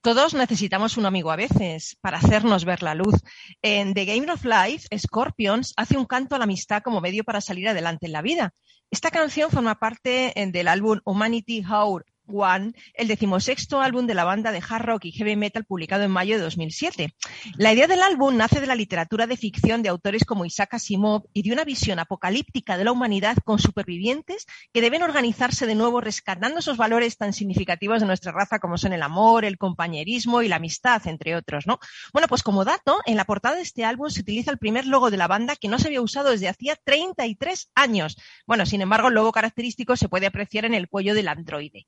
Todos necesitamos un amigo a veces para hacernos ver la luz. En The Game of Life, Scorpions hace un canto a la amistad como medio para salir adelante en la vida. Esta canción forma parte eh, del álbum Humanity How One, el decimosexto álbum de la banda de hard rock y heavy metal publicado en mayo de 2007. La idea del álbum nace de la literatura de ficción de autores como Isaac Asimov y de una visión apocalíptica de la humanidad con supervivientes que deben organizarse de nuevo rescatando esos valores tan significativos de nuestra raza como son el amor, el compañerismo y la amistad, entre otros, ¿no? Bueno, pues como dato, en la portada de este álbum se utiliza el primer logo de la banda que no se había usado desde hacía 33 años. Bueno, sin embargo, el logo característico se puede apreciar en el cuello del androide.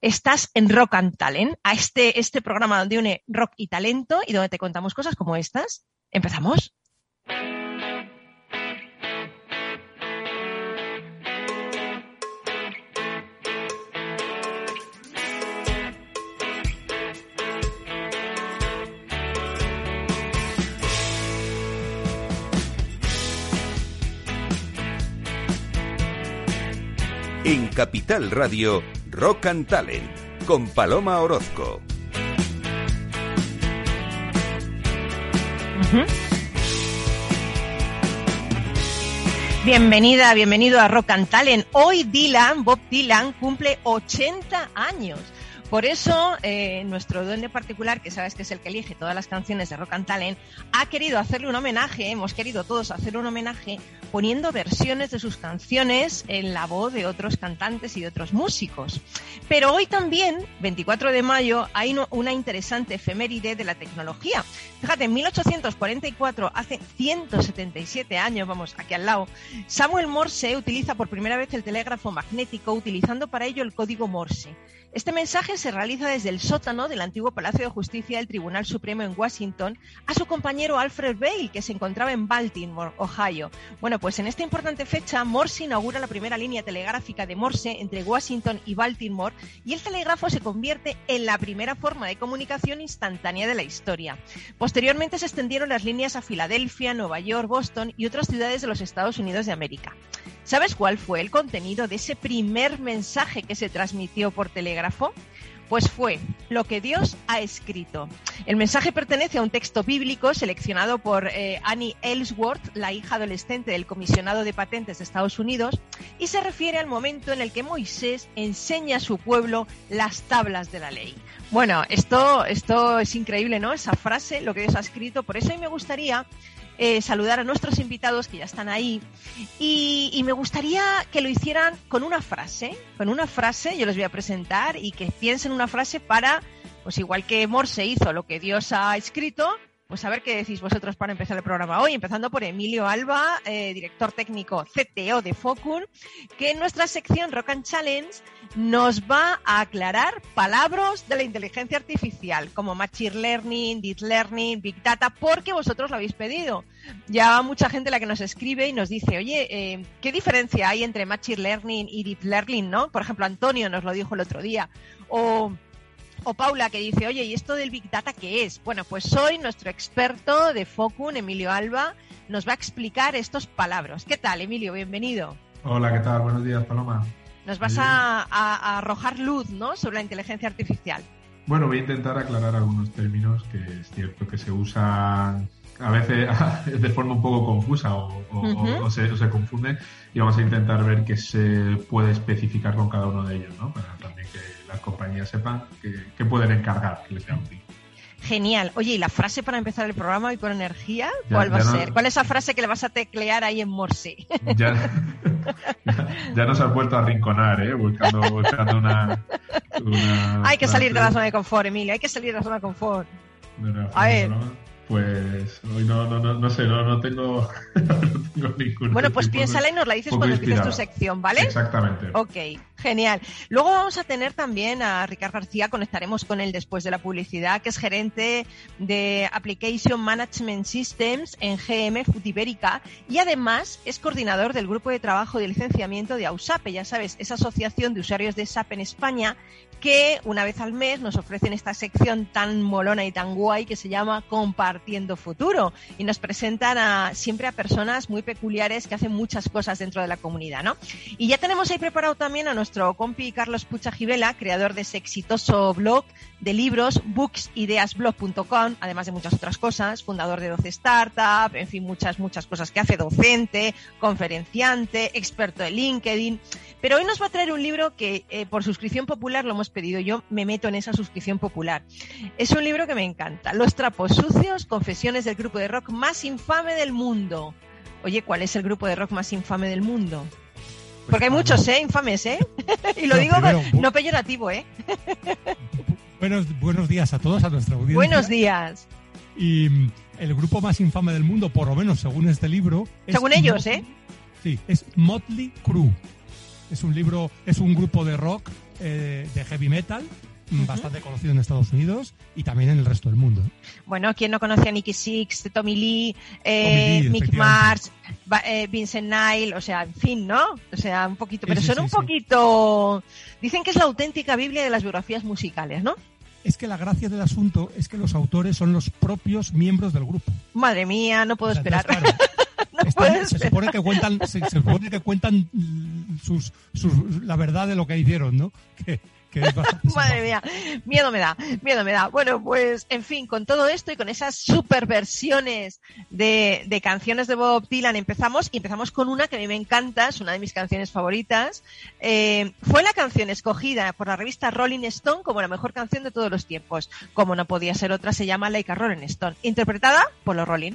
Estás en Rock and Talent, a este, este programa donde une rock y talento y donde te contamos cosas como estas. ¿Empezamos? En Capital Radio, Rock and Talent, con Paloma Orozco. Bienvenida, bienvenido a Rock and Talent. Hoy Dylan, Bob Dylan, cumple 80 años. Por eso, eh, nuestro duende particular, que sabes que es el que elige todas las canciones de Rock and Talent, ha querido hacerle un homenaje, hemos querido todos hacer un homenaje poniendo versiones de sus canciones en la voz de otros cantantes y de otros músicos. Pero hoy también, 24 de mayo, hay una interesante efeméride de la tecnología. Fíjate, en 1844, hace 177 años, vamos, aquí al lado, Samuel Morse utiliza por primera vez el telégrafo magnético utilizando para ello el código Morse. Este mensaje se realiza desde el sótano del antiguo Palacio de Justicia del Tribunal Supremo en Washington a su compañero Alfred Bale, que se encontraba en Baltimore, Ohio. Bueno, pues en esta importante fecha, Morse inaugura la primera línea telegráfica de Morse entre Washington y Baltimore y el telégrafo se convierte en la primera forma de comunicación instantánea de la historia. Posteriormente se extendieron las líneas a Filadelfia, Nueva York, Boston y otras ciudades de los Estados Unidos de América. ¿Sabes cuál fue el contenido de ese primer mensaje que se transmitió por telégrafo? Pues fue lo que Dios ha escrito. El mensaje pertenece a un texto bíblico seleccionado por eh, Annie Ellsworth, la hija adolescente del comisionado de patentes de Estados Unidos, y se refiere al momento en el que Moisés enseña a su pueblo las tablas de la ley. Bueno, esto, esto es increíble, ¿no? Esa frase, lo que Dios ha escrito. Por eso a mí me gustaría eh, saludar a nuestros invitados que ya están ahí. Y, me gustaría que lo hicieran con una frase, con una frase, yo les voy a presentar y que piensen una frase para, pues igual que Morse hizo lo que Dios ha escrito, pues a ver qué decís vosotros para empezar el programa hoy, empezando por Emilio Alba, eh, director técnico CTO de Focun, que en nuestra sección Rock and Challenge nos va a aclarar palabras de la inteligencia artificial, como Machine Learning, Deep Learning, Big Data, porque vosotros lo habéis pedido. Ya mucha gente la que nos escribe y nos dice, oye, eh, ¿qué diferencia hay entre Machine Learning y Deep Learning? ¿no? Por ejemplo, Antonio nos lo dijo el otro día. O o Paula que dice, oye, ¿y esto del Big Data qué es? Bueno, pues hoy nuestro experto de Focun, Emilio Alba, nos va a explicar estos palabras. ¿Qué tal, Emilio? Bienvenido. Hola, ¿qué tal? Buenos días, Paloma. Nos vas a, arrojar luz ¿no? sobre la inteligencia artificial. Bueno, voy a intentar aclarar algunos términos que es cierto que se usan a veces de forma un poco confusa o, se, o, se, confunde y vamos a intentar ver qué se puede especificar con cada uno de ellos, ¿no? Para también las compañías sepan qué pueden encargar que les sea útil. Genial. Oye, ¿y la frase para empezar el programa y con energía? ¿Cuál va a ser? ¿Cuál es esa frase que le vas a teclear ahí en Morse? Ya, ya, nos has vuelto a rinconar, ¿eh? Buscando, buscando una, Hay que salir de la zona de confort, Emilia, hay que salir de la zona de confort. a ver. Pues hoy no, no, no, no sé, no, no tengo, no tengo Bueno, pues piénsala y nos la dices cuando empieces tu sección, ¿vale? Exactamente. Ok, genial. Luego vamos a tener también a Ricard García, conectaremos con él después de la publicidad, que es gerente de Application Management Systems en GM Ibérica y además es coordinador del grupo de trabajo de licenciamiento de AUSAPE, ya sabes, esa asociación de usuarios de SAP en España que una vez al mes nos ofrecen esta sección tan molona y tan guay que se llama Compar Compartiendo Futuro y nos presentan a, siempre a personas muy peculiares que hacen muchas cosas dentro de la comunidad, ¿no? Y ya tenemos ahí preparado también a nuestro compi Carlos Pucha Givela, creador de ese exitoso blog de libros, booksideasblog.com, además de muchas otras cosas, fundador de 12 Startup, en fin, muchas, muchas cosas que hace, docente, conferenciante, experto de LinkedIn. Pero hoy nos va a traer un libro que eh, por suscripción popular lo hemos pedido. Yo me meto en esa suscripción popular. Es un libro que me encanta. Los trapos sucios, confesiones del grupo de rock más infame del mundo. Oye, ¿cuál es el grupo de rock más infame del mundo? Pues Porque hay muchos, ¿eh? Infames, ¿eh? y lo digo no peyorativo, ¿eh? buenos, buenos días a todos, a nuestra audiencia. Buenos días. Y mm, el grupo más infame del mundo, por lo menos según este libro. Según ellos, ¿eh? Sí, es Motley Crue. Es un libro, es un grupo de rock, eh, de heavy metal, bastante conocido en Estados Unidos y también en el resto del mundo. Bueno, ¿quién no conoce a Nicky Six, Tommy Lee, eh, Mick Mars, eh, Vincent Nile? O sea, en fin, ¿no? O sea, un poquito, pero son un poquito... Dicen que es la auténtica Biblia de las biografías musicales, ¿no? Es que la gracia del asunto es que los autores son los propios miembros del grupo. Madre mía, no puedo esperar. Se, supone que cuentan, se, supone que cuentan sus, la verdad de lo que hicieron, ¿no? Que, Madre mía, miedo me da, miedo me da. Bueno, pues en fin, con todo esto y con esas super versiones de, canciones de Bob Dylan empezamos y empezamos con una que a mí me encanta, es una de mis canciones favoritas. Eh, fue la canción escogida por la revista Rolling Stone como la mejor canción de todos los tiempos. Como no podía ser otra, se llama Like a Rolling Stone, interpretada por los Rolling.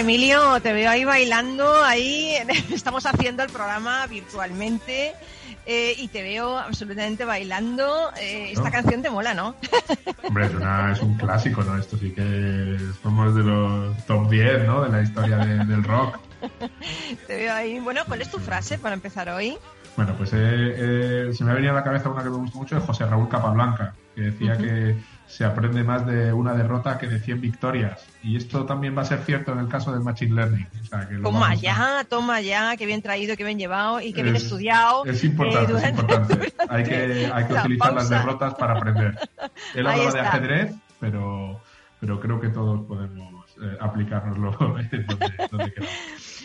Emilio, te veo ahí bailando, ahí estamos haciendo el programa virtualmente eh, y te veo absolutamente bailando. Eh, esta canción te mola, ¿no? Hombre, es, un clásico, ¿no? Esto sí que somos de los top 10, ¿no? De la historia del rock. Te veo ahí. Bueno, ¿cuál es tu frase para empezar hoy? Bueno, pues eh, se me ha venido a la cabeza una que me gusta mucho de José Raúl Capablanca, que decía que se aprende más de una derrota que de 100 victorias. Y esto también va a ser cierto en el caso del Machine Learning. toma ya, toma ya, que bien traído, que bien llevado y que bien estudiado. Es importante, es importante. hay que, hay que utilizar las derrotas para aprender. Él habla de ajedrez, pero, pero creo que todos podemos eh, aplicárnoslo.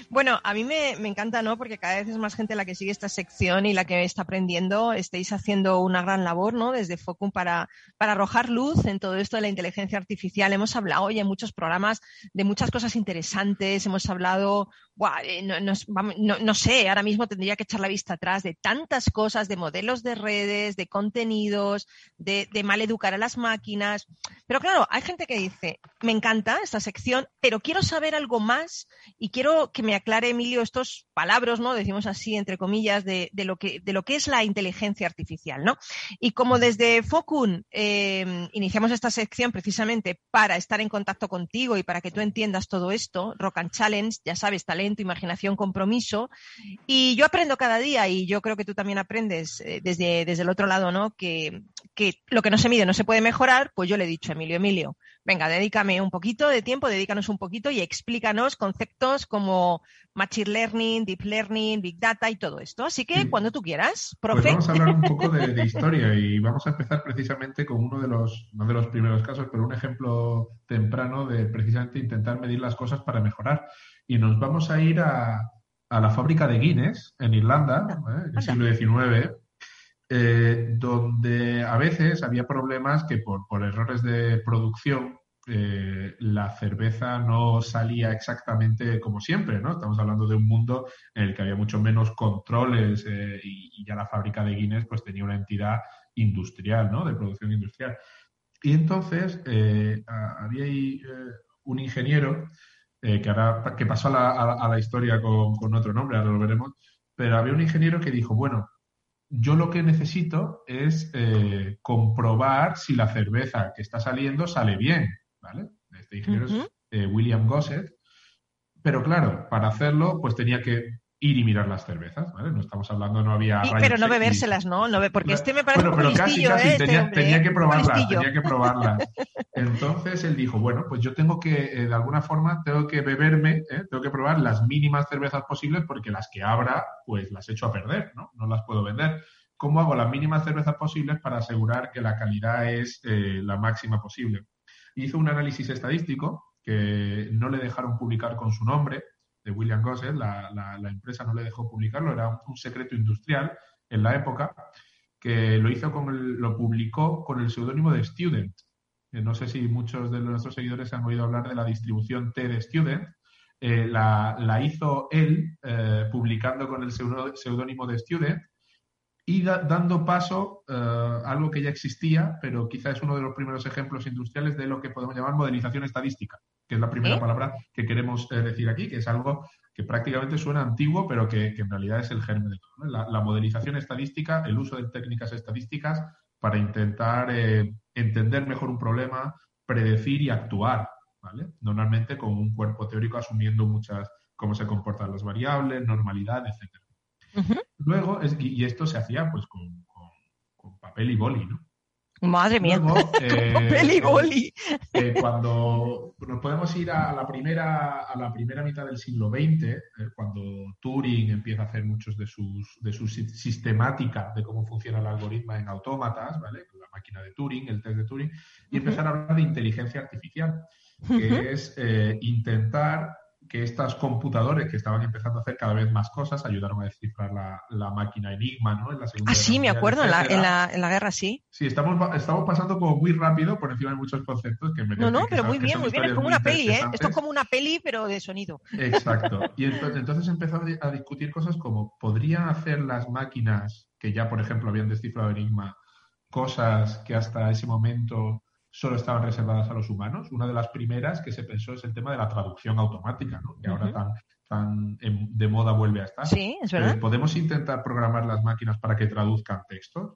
Bueno, a mí me, encanta, ¿no? Porque cada vez es más gente la que sigue esta sección y la que está aprendiendo. Estáis haciendo una gran labor, ¿no? Desde Focum para, para arrojar luz en todo esto de la inteligencia artificial. Hemos hablado hoy en muchos programas de muchas cosas interesantes. Hemos hablado eh, no, sé, ahora mismo tendría que echar la vista atrás de tantas cosas, de modelos de redes, de contenidos, de, de mal educar a las máquinas. Pero claro, hay gente que dice, me encanta esta sección, pero quiero saber algo más y quiero que me aclare, Emilio, estos palabras, ¿no? Decimos así, entre comillas, de, lo, que, es la inteligencia artificial, ¿no? Y como desde Focun eh, iniciamos esta sección precisamente para estar en contacto contigo y para que tú entiendas todo esto, Rock and Challenge, ya sabes, talento imaginación, compromiso. Y yo aprendo cada día y yo creo que tú también aprendes eh, desde, desde el otro lado, ¿no? Que, que lo que no se mide no se puede mejorar, pues yo le he dicho a Emilio, Emilio, venga, dedícame un poquito de tiempo, dedícanos un poquito y explícanos conceptos como Machine Learning, Deep Learning, Big Data y todo esto. Así que Sí. cuando tú quieras, Pues profe. vamos a hablar un poco de, de historia y vamos a empezar precisamente con uno de los, no de los primeros casos, pero un ejemplo temprano de precisamente intentar medir las cosas para mejorar. Y nos vamos a ir a, a la fábrica de Guinness en Irlanda, ¿eh? en el siglo XIX, eh, donde a veces había problemas que por, por errores de producción eh, la cerveza no salía exactamente como siempre, ¿no? Estamos hablando de un mundo en el que había mucho menos controles eh, y, ya la fábrica de Guinness pues tenía una entidad industrial, ¿no? De producción industrial. Y entonces eh, había eh, un ingeniero que ahora que pasó a la, a la- a la historia con, con otro nombre, ahora lo veremos, pero había un ingeniero que dijo, bueno, yo lo que necesito es eh, comprobar si la cerveza que está saliendo sale bien, ¿vale? Este ingeniero es eh, William Gossett, pero claro, para hacerlo, pues tenía que ir y mirar las cervezas, ¿vale? No estamos hablando, no había Y- rayos pero no bebérselas, ¿no? no be- porque este me parece Bueno, un pero poco casi, casi, ¿eh? Este tenía, que Un probarlas, tenía que probarlas. Entonces él dijo, bueno, pues yo tengo que, eh, de alguna forma, tengo que beberme, ¿eh? tengo que probar las mínimas cervezas posibles porque las que abra, pues las echo a perder, ¿no? No las puedo vender. ¿Cómo hago las mínimas cervezas posibles para asegurar que la calidad es eh, la máxima posible? Hizo un análisis estadístico que no le dejaron publicar con su nombre, de William Gossett, la, la- empresa no le dejó publicarlo, era un, secreto industrial en la época, que lo hizo con el- lo publicó con el seudónimo de Student. Eh, no sé si muchos de nuestros seguidores han oído hablar de la distribución T de Student. Eh, la, la hizo él eh, publicando con el seudónimo de Student y da- dando paso a algo que ya existía, pero quizá es uno de los primeros ejemplos industriales de lo que podemos llamar modelización estadística, que es la primera ¿Eh? palabra que queremos eh, decir aquí, que es algo que prácticamente suena antiguo, pero que, que en realidad es el germen de todo. ¿no? La, la modelización estadística, el uso de técnicas estadísticas para intentar eh, entender mejor un problema, predecir y actuar, ¿vale? Normalmente con un cuerpo teórico asumiendo muchas, cómo se comportan las variables, normalidad. Ujú. Luego, es- y y esto se hacía pues con, con- con papel y boli, ¿no? Madre mía. Luego, eh, boli. eh, cuando nos podemos ir a, la primera a la primera mitad del siglo XX, eh, cuando Turing empieza a hacer muchos de sus de su si- sistemática de cómo funciona el algoritmo en autómatas, ¿vale? La máquina de Turing, el test de Turing, y empezar a hablar de inteligencia artificial, que es eh, intentar que estas computadores que estaban empezando a hacer cada vez más cosas ayudaron a descifrar la, la máquina Enigma, ¿no? En la Segunda Ah, sí, me acuerdo, en la, en, la, en la guerra sí. Sí, estamos, estamos pasando como muy rápido por encima de muchos conceptos que me No, no, que pero muy bien, muy bien. Es como una peli, ¿eh? Esto es como una peli, pero de sonido. Exacto. Y entonces, entonces di- a discutir cosas como, ¿podrían hacer las máquinas que ya, por ejemplo, habían descifrado Enigma cosas que hasta ese momento solo estaban reservadas a los humanos? Una de las primeras que se pensó es el tema de la traducción automática, ¿no? que ahora tan, tan en- de moda vuelve a estar. Sí, es Eh, verdad. ¿Podemos intentar programar las máquinas para que traduzcan textos?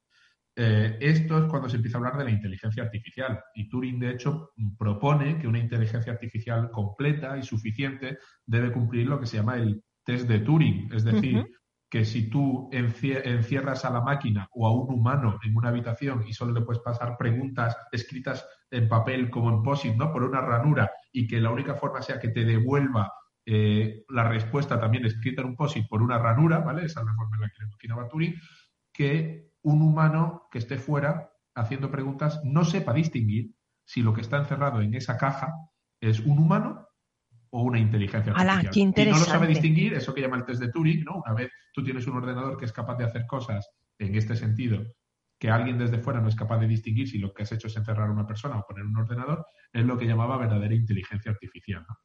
Eh, esto es cuando se empieza a hablar de la inteligencia artificial. Y Turing, de hecho, propone que una inteligencia artificial completa y suficiente debe cumplir lo que se llama el test de Turing. Es decir. Que si tú encie- encierras a la máquina o a un humano en una habitación y solo le puedes pasar preguntas escritas en papel como en POSIT, ¿no? Por una ranura y que la única forma sea que te devuelva eh, la respuesta también escrita en un POSIT por una ranura, ¿vale? Esa es la forma en la que lo imaginaba Turing, que un humano que esté fuera haciendo preguntas no sepa distinguir si lo que está encerrado en esa caja es un humano o una inteligencia ¡Hala, artificial. qué Y no lo sabe distinguir, eso que llama el test de Turing, ¿no? Una vez tú tienes un ordenador que es capaz de hacer cosas en este sentido que alguien desde fuera no es capaz de distinguir si lo que has hecho es encerrar a una persona o poner un ordenador, es lo que llamaba verdadera inteligencia artificial. ¿no?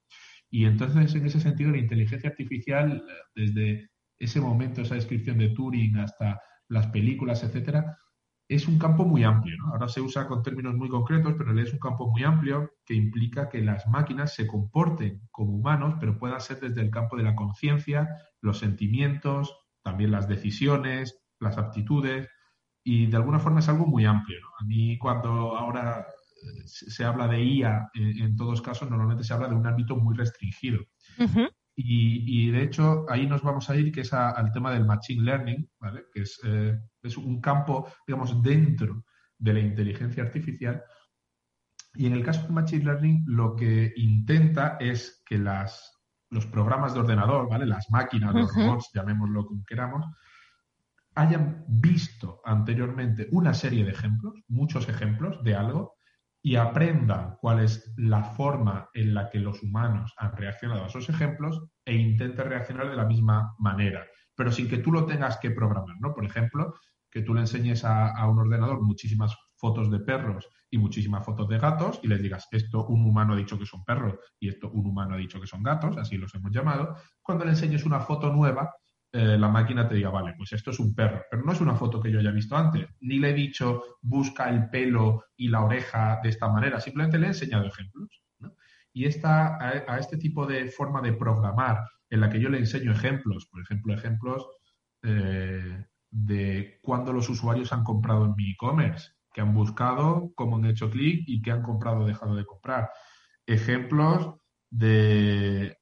Y entonces, en ese sentido, la inteligencia artificial, eh, desde ese momento, esa descripción de Turing hasta las películas, etcétera, es un campo muy amplio. ¿no? Ahora se usa con términos muy concretos, pero es un campo muy amplio que implica que las máquinas se comporten como humanos, pero puedan ser desde el campo de la conciencia, los sentimientos, también las decisiones, las aptitudes, y de alguna forma es algo muy amplio. A mí cuando ahora eh, se habla de IA, en, en todos casos, normalmente se habla de un ámbito muy restringido. Y, y, de hecho ahí nos vamos a ir, que es a- al tema del Machine Learning, ¿vale? que es, eh, es un campo, digamos, dentro de la inteligencia artificial. Y en el caso del Machine Learning, lo que intenta es que las, los programas de ordenador, ¿vale? las máquinas, los robots, llamémoslo como queramos, hayan visto anteriormente una serie de ejemplos, muchos ejemplos de algo, y aprendan cuál es la forma en la que los humanos han reaccionado a esos ejemplos e intenten reaccionar de la misma manera, pero sin que tú lo tengas que programar, ¿no? Por ejemplo, que tú le enseñes a, a un ordenador muchísimas fotos de perros y muchísimas fotos de gatos y les digas, esto un humano ha dicho que son perros y esto un humano ha dicho que son gatos, así los hemos llamado, cuando le enseñes una foto nueva, eh, la máquina te diga, vale, pues esto es un perro, pero no es una foto que yo haya visto antes, ni le he dicho busca el pelo y la oreja de esta manera, simplemente le he enseñado ejemplos. Y esta, a, este tipo de forma de programar en la que yo le enseño ejemplos, por ejemplo, ejemplos eh, de cuando los usuarios han comprado en mi e-commerce, que han buscado, cómo han hecho clic y que han comprado o dejado de comprar. Ejemplos de eh,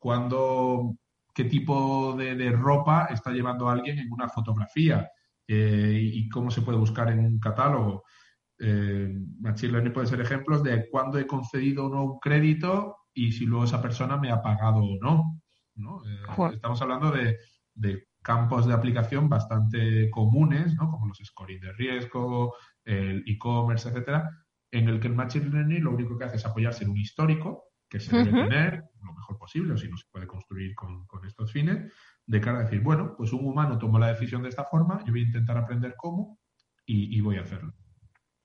cuando qué tipo de, de ropa está llevando alguien en una fotografía eh, y cómo se puede buscar en un catálogo. Eh, Machine Learning puede ser ejemplos de cuándo he concedido o no un crédito y si luego esa persona me ha pagado o no. ¿no? Eh, estamos hablando de, de campos de aplicación bastante comunes, ¿no? como los scoring de riesgo, el e-commerce, etcétera, en el que el Machine Learning lo único que hace es apoyarse en un histórico que se debe Ujú. tener lo mejor posible, o si no se puede construir con, con estos fines, de cara a decir, bueno, pues un humano tomó la decisión de esta forma, yo voy a intentar aprender cómo y, y voy a hacerlo.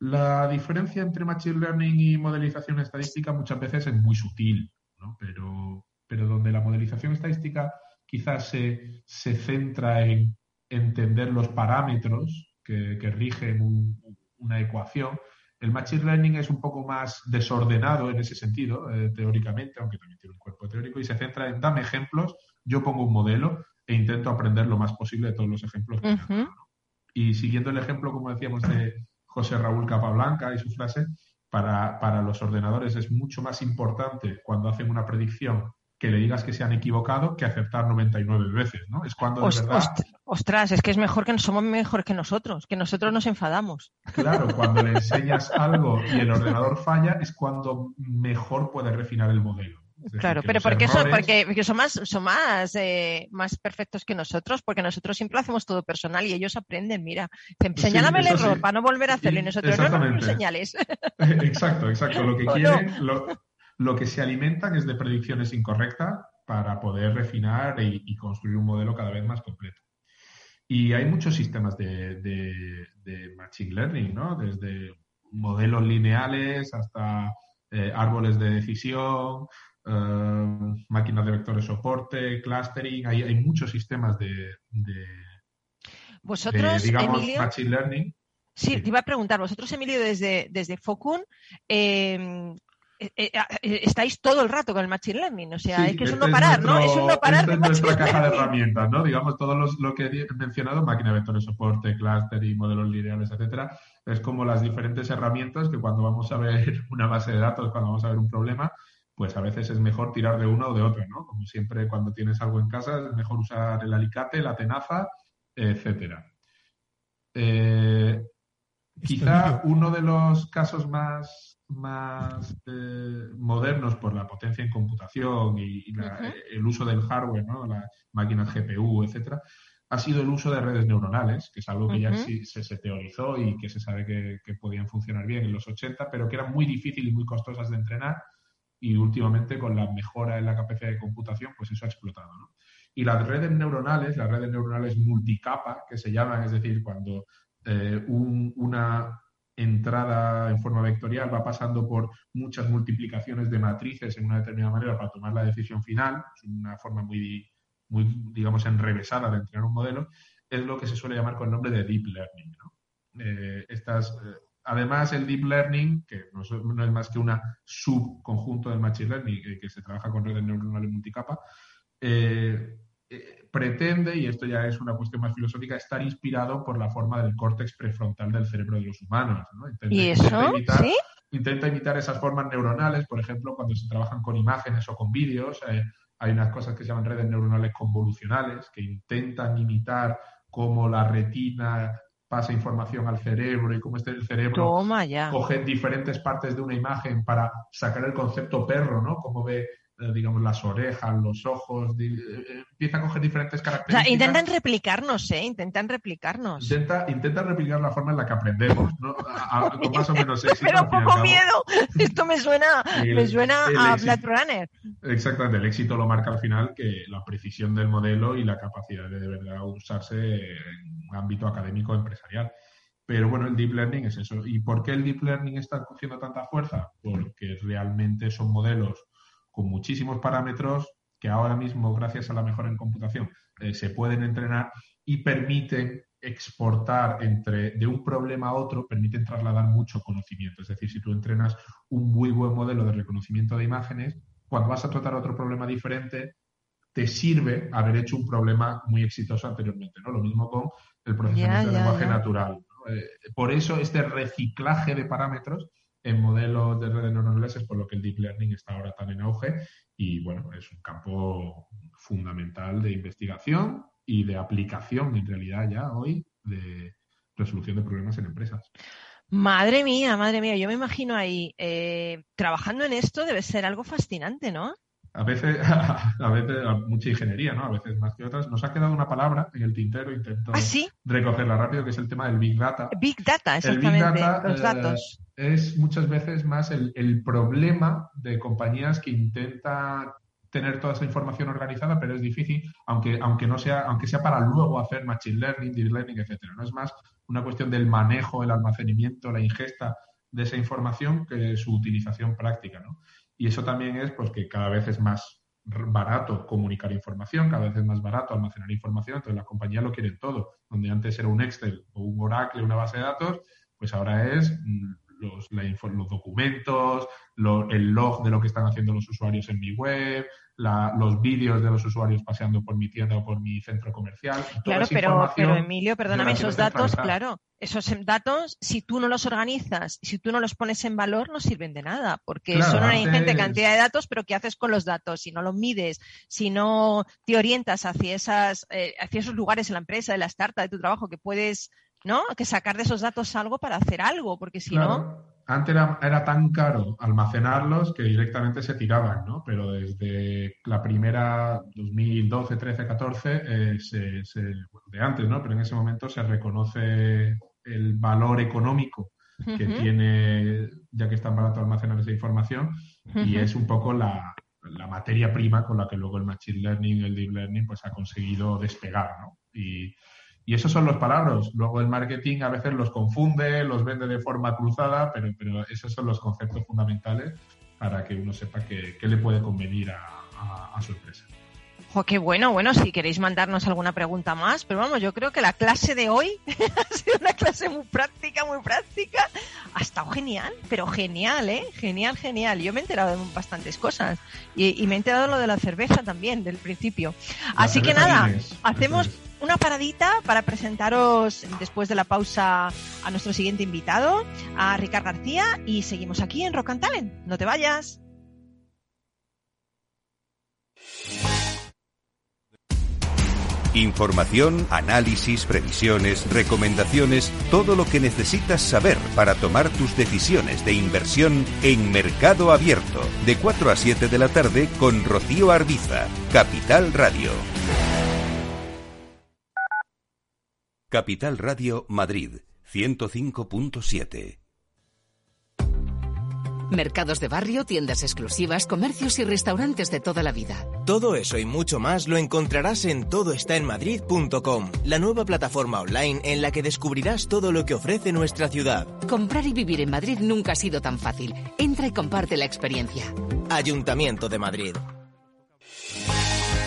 La diferencia entre Machine Learning y modelización estadística muchas veces es muy sutil, ¿no? pero, pero donde la modelización estadística quizás se, se centra en entender los parámetros que, que rigen un- una ecuación, el Machine Learning es un poco más desordenado en ese sentido, eh, teóricamente, aunque también tiene un cuerpo teórico, y se centra en dame ejemplos, yo pongo un modelo e intento aprender lo más posible de todos los ejemplos. que. Y siguiendo el ejemplo, como decíamos, de José Raúl Capablanca y su frase, para, para los ordenadores es mucho más importante cuando hacen una predicción que le digas que se han equivocado que acertar 99 veces, ¿no? Es cuando de verdad, ost- ostras, es que es mejor que somos mejor que nosotros, que nosotros nos enfadamos. claro, cuando le enseñas algo y el ordenador falla, es cuando mejor puede refinar el modelo. Decir, Claro, pero porque errores- porque, porque son más, son más, eh, más perfectos que nosotros, porque nosotros siempre lo hacemos todo personal y ellos aprenden, mira, dicen, Sí, señálame el error sí. para no volver a hacerlo y nosotros no, no, no, exactamente. señales. Exacto, exacto. Lo que ¿O quieren, lo, lo que se alimentan es de predicciones incorrectas para poder refinar y, y construir un modelo cada vez más completo. Y hay muchos sistemas de, de- de Machine Learning, ¿no? Desde modelos lineales hasta eh, árboles de decisión, eh, máquinas de vectores soporte, clustering. Hay, hay muchos sistemas de, de- de, Vosotros, digamos, Emilio, Machine Learning. sí, sí. te iba a preguntar, vosotros, Emilio, desde, desde Focun, eh, estáis todo el rato con el Machine Learning, o sea, Sí, es que es un no parar, ¿no? Es un no parar de es nuestra Machine caja de herramientas, ¿no? Digamos, todo los- lo que he mencionado, máquina de vectores soporte, cluster y modelos lineales, etcétera, es como las diferentes herramientas que cuando vamos a ver una base de datos, cuando vamos a ver un problema, pues a veces es mejor tirar de una o de otra, ¿no? Como siempre, cuando tienes algo en casa, es mejor usar el alicate, la tenaza, etcétera. Eh, Quizá uno de los casos más, más eh, modernos por la potencia en computación y, y la- Ujú. el uso del hardware, ¿no? las máquinas GPU, etcétera, ha sido el uso de redes neuronales, que es algo que ya sí- se, se teorizó y que se sabe que, que podían funcionar bien en los 80, pero que eran muy difíciles y muy costosas de entrenar y últimamente con la mejora en la capacidad de computación, pues eso ha explotado. ¿no? Y las redes neuronales, las redes neuronales multicapa, que se llaman, es decir, cuando eh, un- una entrada en forma vectorial va pasando por muchas multiplicaciones de matrices en una determinada manera para tomar la decisión final, es una forma muy, muy digamos, enrevesada de entrenar un modelo, es lo que se suele llamar con el nombre de deep learning. Eh, eh, además, el deep learning, que no es, más que una subconjunto del machine learning, que, que se trabaja con redes neuronales multicapa, eh, eh, pretende, y esto ya es una cuestión más filosófica, estar inspirado por la forma del córtex prefrontal del cerebro de los humanos. ¿no? Intenta- ¿Y intenta eso? imitar- ¿Sí? intenta imitar esas formas neuronales, por ejemplo, cuando se trabajan con imágenes o con vídeos, eh, hay unas cosas que se llaman redes neuronales convolucionales, que intentan imitar cómo la retina pasa información al cerebro y cómo este el cerebro Toma ya. coge diferentes partes de una imagen para sacar el concepto perro, ¿no? Como ve, digamos, las orejas, los ojos, eh, empieza a coger diferentes O sea, características. intentan replicarnos, ¿eh? Intentan replicarnos. Intenta, intenta replicar la forma en la que aprendemos, ¿no? A- a- con más o menos éxito. Pero poco miedo. Esto me suena, El- me suena a. Blade Runner. Exactamente, el éxito lo marca al final que la precisión del modelo y la capacidad de de verdad usarse en un ámbito académico empresarial. Pero bueno, el deep learning es eso. ¿Y por qué el deep learning está cogiendo tanta fuerza? Porque realmente son modelos con muchísimos parámetros que ahora mismo, gracias a la mejora en computación, eh, se pueden entrenar y permiten exportar entre de un problema a otro, permiten trasladar mucho conocimiento. Es decir, si tú entrenas un muy buen modelo de reconocimiento de imágenes, cuando vas a tratar otro problema diferente, te sirve haber hecho un problema muy exitoso anteriormente, ¿no? Lo mismo con el procesamiento de lenguaje natural. ¿no? Eh, por eso este reciclaje de parámetros en modelos de redes neuronales es por lo que el deep learning está ahora tan en auge y bueno, es un campo fundamental de investigación y de aplicación en realidad ya hoy de resolución de problemas en empresas. Madre mía, madre mía, yo me imagino ahí eh, trabajando en esto debe ser algo fascinante, ¿no? A veces, a veces, mucha ingeniería, ¿no? A veces más que otras. Nos ha quedado una palabra en el tintero, intento Ah, sí, recogerla rápido, que es el tema del Big Data. Big Data, El Big exactamente, Data los eh, datos. es muchas veces más el, el problema de compañías que intentan tener toda esa información organizada, pero es difícil, aunque, aunque no sea, aunque sea para luego hacer machine learning, deep learning, etcétera. No es más una cuestión del manejo, el almacenamiento, la ingesta de esa información que su utilización práctica, ¿no? Y eso también es pues que cada vez es más barato comunicar información, cada vez es más barato almacenar información, entonces la compañía lo quiere todo. Donde antes era un Excel o un Oracle, una base de datos, pues ahora es mm, los, la los documentos, lo- el log de lo que están haciendo los usuarios en mi web, la- los vídeos de los usuarios paseando por mi tienda o por mi centro comercial. Claro, pero, Emilio, perdóname, esos datos, claro, esos datos, si tú no los organizas, si tú no los pones en valor, no sirven de nada, porque Claro, son una ingente cantidad de datos, pero ¿qué haces con los datos? Si no los mides, si no te orientas hacia esas, eh, hacia esos lugares en la empresa, de la startup, de tu trabajo, que puedes, ¿no? Que sacar de esos datos algo para hacer algo, porque si no. Antes era, era tan caro almacenarlos que directamente se tiraban, ¿no? Pero desde la primera 2012, 13, 14, eh, se, se- de antes, ¿no? Pero en ese momento se reconoce el valor económico que tiene, ya que es tan barato almacenar esa información, y es un poco la, la materia prima con la que luego el machine learning, el deep learning, pues ha conseguido despegar, ¿no? Y, y esos son los palabras. Luego el marketing a veces los confunde, los vende de forma cruzada, pero, pero esos son los conceptos fundamentales para que uno sepa qué le puede convenir a, a- a su empresa. Jo, qué bueno, bueno, si queréis mandarnos alguna pregunta más, pero vamos, yo creo que la clase de hoy ha sido una clase muy práctica, muy práctica. Ha estado genial, pero genial, ¿eh? Genial, genial. Yo me he enterado de bastantes cosas y, y me he enterado de lo de la cerveza también, del principio. La Así que nada, Guinness, hacemos. Una paradita para presentaros después de la pausa a nuestro siguiente invitado, a Ricard García, y seguimos aquí en Rock and Talent. No te vayas. Información, análisis, previsiones, recomendaciones, todo lo que necesitas saber para tomar tus decisiones de inversión en Mercado Abierto, de 4 a 7 de la tarde con Rocío Arbiza, Capital Radio. Capital Radio Madrid, 105.7. Mercados de barrio, tiendas exclusivas, comercios y restaurantes de toda la vida. Todo eso y mucho más lo encontrarás en todoestaenmadrid.com, la nueva plataforma online en la que descubrirás todo lo que ofrece nuestra ciudad. Comprar y vivir en Madrid nunca ha sido tan fácil. Entra y comparte la experiencia. Ayuntamiento de Madrid.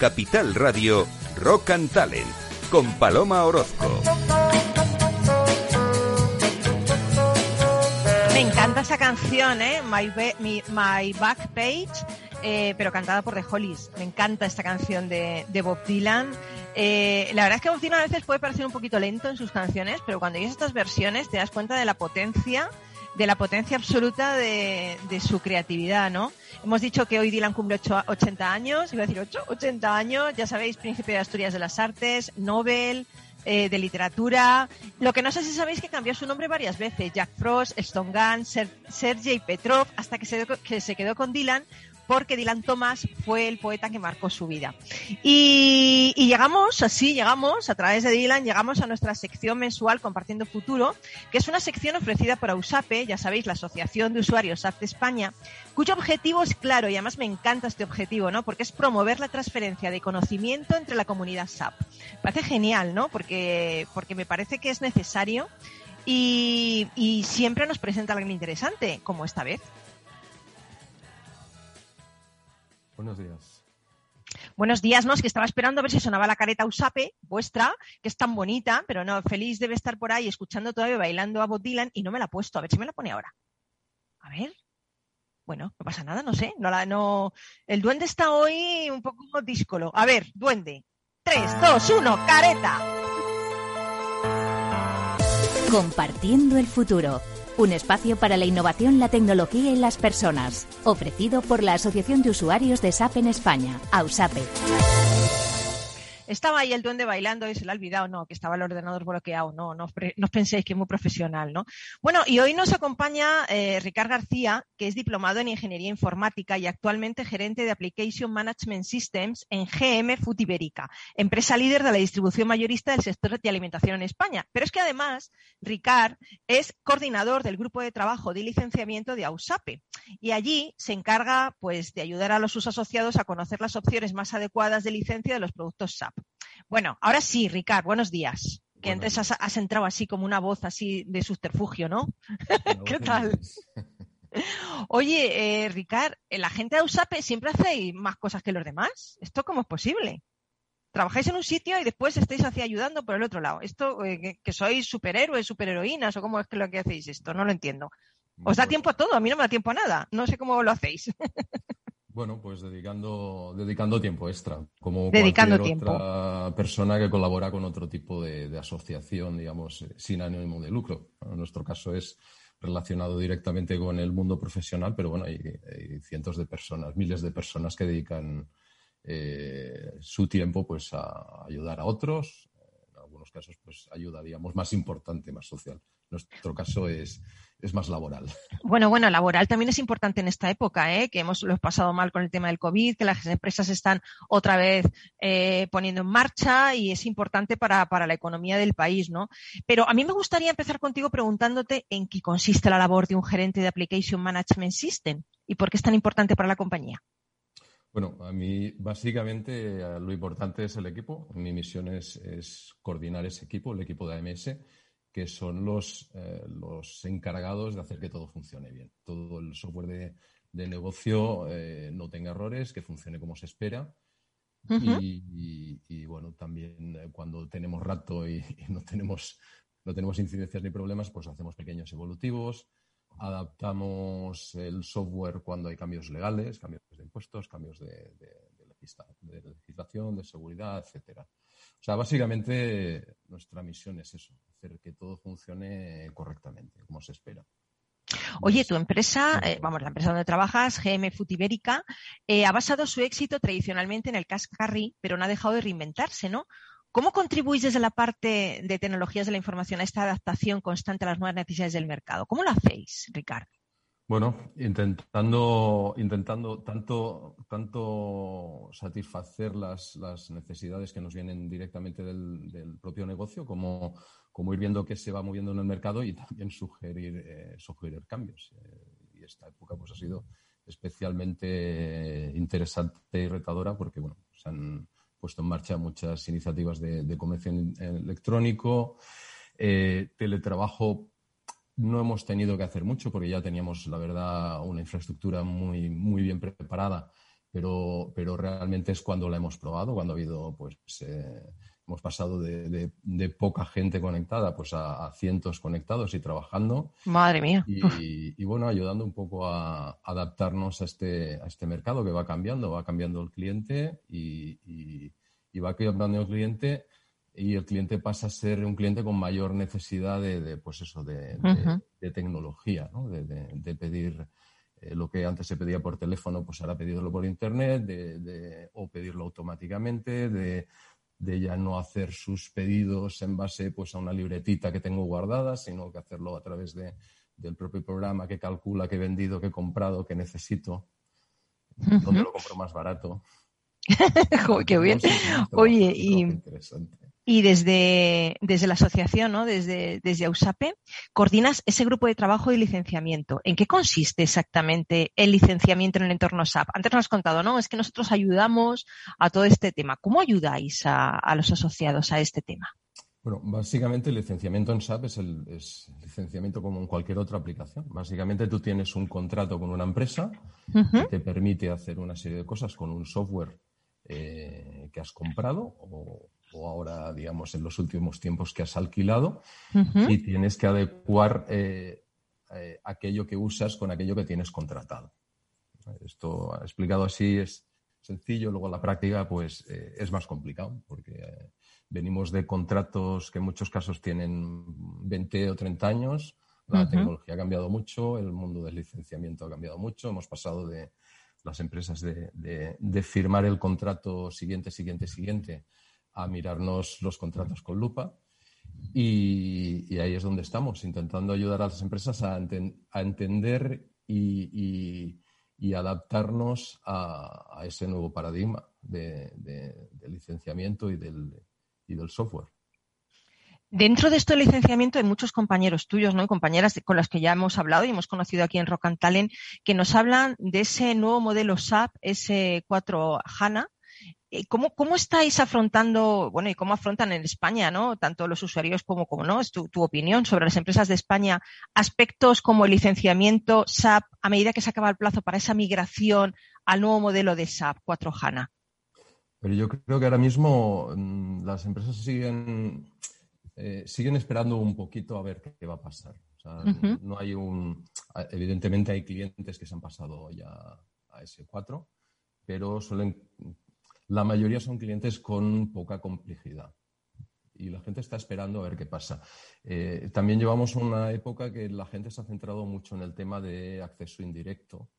Capital Radio, Rock and Talent, con Paloma Orozco. Me encanta esa canción, ¿eh? My, Mi- My Back Page, eh, pero cantada por The Hollies. Me encanta esta canción de, de Bob Dylan. Eh, la verdad es que Bob Dylan a veces puede parecer un poquito lento en sus canciones, pero cuando oyes estas versiones te das cuenta de la potencia, de la potencia absoluta de, de su creatividad, ¿no? Hemos dicho que hoy Dylan cumple ocho- 80 años, iba a decir 8, 80 años, ya sabéis, príncipe de Asturias de las Artes, Nobel, eh, de literatura. Lo que no sé si sabéis que cambió su nombre varias veces. Jack Frost, Stone Gunn, Ser- Sergei Petrov, hasta que se, que se quedó con Dylan porque Dylan Thomas fue el poeta que marcó su vida. Y, llegamos, así llegamos, a través de Dylan, llegamos a nuestra sección mensual Compartiendo Futuro, que es una sección ofrecida por AUSAPE, ya sabéis, la Asociación de Usuarios de España, cuyo objetivo es claro, y además me encanta este objetivo, ¿no? Porque es promover la transferencia de conocimiento entre la comunidad SAP. Parece genial, ¿no? Porque, porque me parece que es necesario y, y siempre nos presenta alguien interesante, como esta vez. Buenos días. Buenos días, ¿no? Es que estaba esperando a ver si sonaba la careta Usape, vuestra, que es tan bonita, pero no, feliz debe estar por ahí escuchando todavía bailando a Bob Dylan y no me la ha puesto. A ver si me la pone ahora. A ver. Bueno, no pasa nada, no sé. No la, no... El duende está hoy un poco díscolo. A ver, duende. 3, 2, 1, careta. Compartiendo el futuro. Un espacio para la innovación, la tecnología y las personas. Ofrecido por la Asociación de Usuarios de SAP en España, AUSAPE. Estaba ahí el duende bailando y se lo ha olvidado, no, que estaba el ordenador bloqueado, no, no, no os penséis que es muy profesional, ¿no? Bueno, y hoy nos acompaña eh, Ricard García, que es diplomado en Ingeniería Informática y actualmente gerente de Application Management Systems en GM Food empresa líder de la distribución mayorista del sector de alimentación en España. Pero es que además, Ricard es coordinador del grupo de trabajo de licenciamiento de AUSAPE y allí se encarga pues de ayudar a los sus asociados a conocer las opciones más adecuadas de licencia de los productos SAP. Bueno, ahora sí, Ricard, buenos días. Que antes has, has entrado así como una voz así de subterfugio, ¿no? ¿Qué tal? Oye, eh, Ricard, la gente de AUSAPE siempre hacéis más cosas que los demás. ¿Esto cómo es posible? Trabajáis en un sitio y después estáis así ayudando por el otro lado. ¿Esto eh, que, que sois superhéroes, superheroínas o cómo es que lo que hacéis esto? No lo entiendo. Os da tiempo a todo, a mí no me da tiempo a nada. No sé cómo lo hacéis. Bueno, pues dedicando, dedicando tiempo extra, como Dedicando cualquier tiempo. otra persona que colabora con otro tipo de, de asociación, digamos, eh, sin ánimo de lucro. En nuestro caso es relacionado directamente con el mundo profesional, pero bueno, hay, hay cientos de personas, miles de personas que dedican eh, su tiempo pues a ayudar a otros, en algunos casos, pues ayuda, digamos, más importante, más social. Nuestro caso es, es más laboral. Bueno, bueno, laboral también es importante en esta época, ¿eh? que hemos lo hemos pasado mal con el tema del COVID, que las empresas están otra vez eh, poniendo en marcha y es importante para, para la economía del país, ¿no? Pero a mí me gustaría empezar contigo preguntándote en qué consiste la labor de un gerente de Application Management System y por qué es tan importante para la compañía. Bueno, a mí básicamente eh, lo importante es el equipo. Mi misión es, es coordinar ese equipo, el equipo de AMS, que son los, eh, los encargados de hacer que todo funcione bien. Todo el software de, de negocio eh, no tenga errores, que funcione como se espera. Y, y- y, bueno, también eh, cuando tenemos rato y, y no, tenemos, no tenemos incidencias ni problemas, pues hacemos pequeños evolutivos, adaptamos el software cuando hay cambios legales, cambios de impuestos, cambios de, de- de legisla- de legislación, de seguridad, etcétera. O sea, básicamente nuestra misión es eso, hacer que todo funcione correctamente, como se espera. Oye, tu empresa, eh, vamos, la empresa donde trabajas, GM Food Ibérica, eh, ha basado su éxito tradicionalmente en el cash carry, pero no ha dejado de reinventarse, ¿no? ¿Cómo contribuís desde la parte de tecnologías de la información a esta adaptación constante a las nuevas necesidades del mercado? ¿Cómo lo hacéis, Ricardo? Bueno, intentando, intentando tanto, tanto satisfacer las, las necesidades que nos vienen directamente del, del propio negocio, como, como ir viendo qué se va moviendo en el mercado y también sugerir, eh, sugerir cambios. Eh, y esta época pues, ha sido especialmente interesante y retadora porque bueno, se han puesto en marcha muchas iniciativas de, de comercio electrónico, eh, teletrabajo no hemos tenido que hacer mucho porque ya teníamos, la verdad, una infraestructura muy, muy bien preparada, pero, pero realmente es cuando la hemos probado, cuando ha habido, pues, eh, hemos pasado de, de- de poca gente conectada pues a, a cientos conectados y trabajando. Madre mía. Y, y, bueno, ayudando un poco a adaptarnos a este, a este mercado que va cambiando, va cambiando el cliente y- y va cambiando el cliente y el cliente pasa a ser un cliente con mayor necesidad de, de, pues eso, de, tecnología, ¿no? de, pedir eh, lo que antes se pedía por teléfono, pues ahora pedirlo por internet, o pedirlo automáticamente, de, ya no hacer sus pedidos en base pues, a una libretita que tengo guardada, sino que hacerlo a través de, del propio programa que calcula qué he vendido, qué he comprado, qué necesito, dónde lo compro más barato. Joder, qué bien. Oye, y, interesante. Y desde, desde la asociación, ¿no? desde, desde AUSAPE, coordinas ese grupo de trabajo y licenciamiento. ¿En qué consiste exactamente el licenciamiento en el entorno SAP? Antes nos has contado, ¿no? Es que nosotros ayudamos a todo este tema. ¿Cómo ayudáis a, a los asociados a este tema? Bueno, básicamente el licenciamiento en SAP es el es licenciamiento como en cualquier otra aplicación. Básicamente tú tienes un contrato con una empresa que te permite hacer una serie de cosas con un software eh, que has comprado o, o ahora, digamos, en los últimos tiempos que has alquilado y tienes que adecuar eh, eh, aquello que usas con aquello que tienes contratado. Esto explicado así es sencillo, luego la práctica pues eh, es más complicado porque venimos de contratos que en muchos casos tienen 20 o 30 años, la tecnología ha cambiado mucho, el mundo del licenciamiento ha cambiado mucho, hemos pasado de las empresas de, de- de firmar el contrato siguiente, siguiente, siguiente a mirarnos los contratos con lupa. Y, ahí es donde estamos, intentando ayudar a las empresas a, enten- a entender y, adaptarnos a, ese nuevo paradigma de, licenciamiento y del, software. Dentro de esto del licenciamiento hay muchos compañeros tuyos, ¿no? Y compañeras con las que ya hemos hablado y hemos conocido aquí en Rock and Talent, que nos hablan de ese nuevo modelo SAP S4 HANA. Eh, ¿Cómo, ¿Cómo estáis afrontando, bueno, y cómo afrontan en España, ¿no? Tanto los usuarios como, como no, es tu, tu opinión sobre las empresas de España, aspectos como el licenciamiento SAP a medida que se acaba el plazo para esa migración al nuevo modelo de SAP 4 HANA. Pero yo creo que ahora mismo mm, las empresas siguen, eh, siguen esperando un poquito a ver qué va a pasar. O sea. No hay un. Evidentemente hay clientes que se han pasado ya a S4, pero suelen. La mayoría son clientes con poca complejidad. Y la gente está esperando a ver qué pasa. Eh, también llevamos una época que la gente se ha centrado mucho en el tema de acceso indirecto.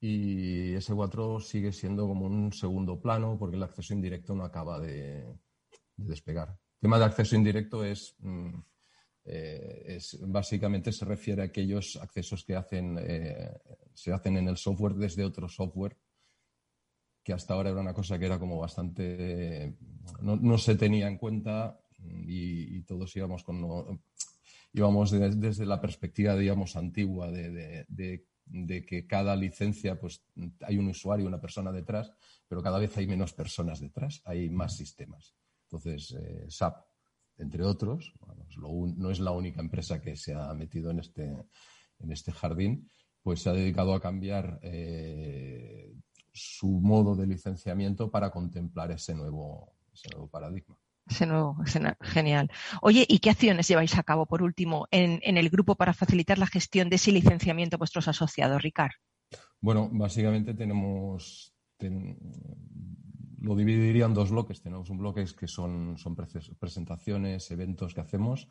Y S4 sigue siendo como un segundo plano porque el acceso indirecto no acaba de, de despegar. tema de acceso indirecto es, mm, eh, es básicamente se refiere a aquellos accesos que hacen, eh, se hacen en el software desde otro software que hasta ahora era una cosa que era como bastante no, no se tenía en cuenta y, y todos íbamos con lo- íbamos de- desde la perspectiva digamos antigua de, de- de- de que cada licencia pues hay un usuario una persona detrás pero cada vez hay menos personas detrás hay más sistemas. Entonces eh, SAP entre otros bueno, es lo un- no es la única empresa que se ha metido en este en este jardín pues se ha dedicado a cambiar eh, su modo de licenciamiento para contemplar ese nuevo, ese nuevo paradigma. Ese nuevo, ese genial. Oye, ¿y qué acciones lleváis a cabo, por último, en, en el grupo para facilitar la gestión de ese licenciamiento a vuestros asociados, Ricard? Bueno, básicamente tenemos, ten- lo dividiría en dos bloques. Tenemos un bloque que son, son presentaciones, eventos que hacemos.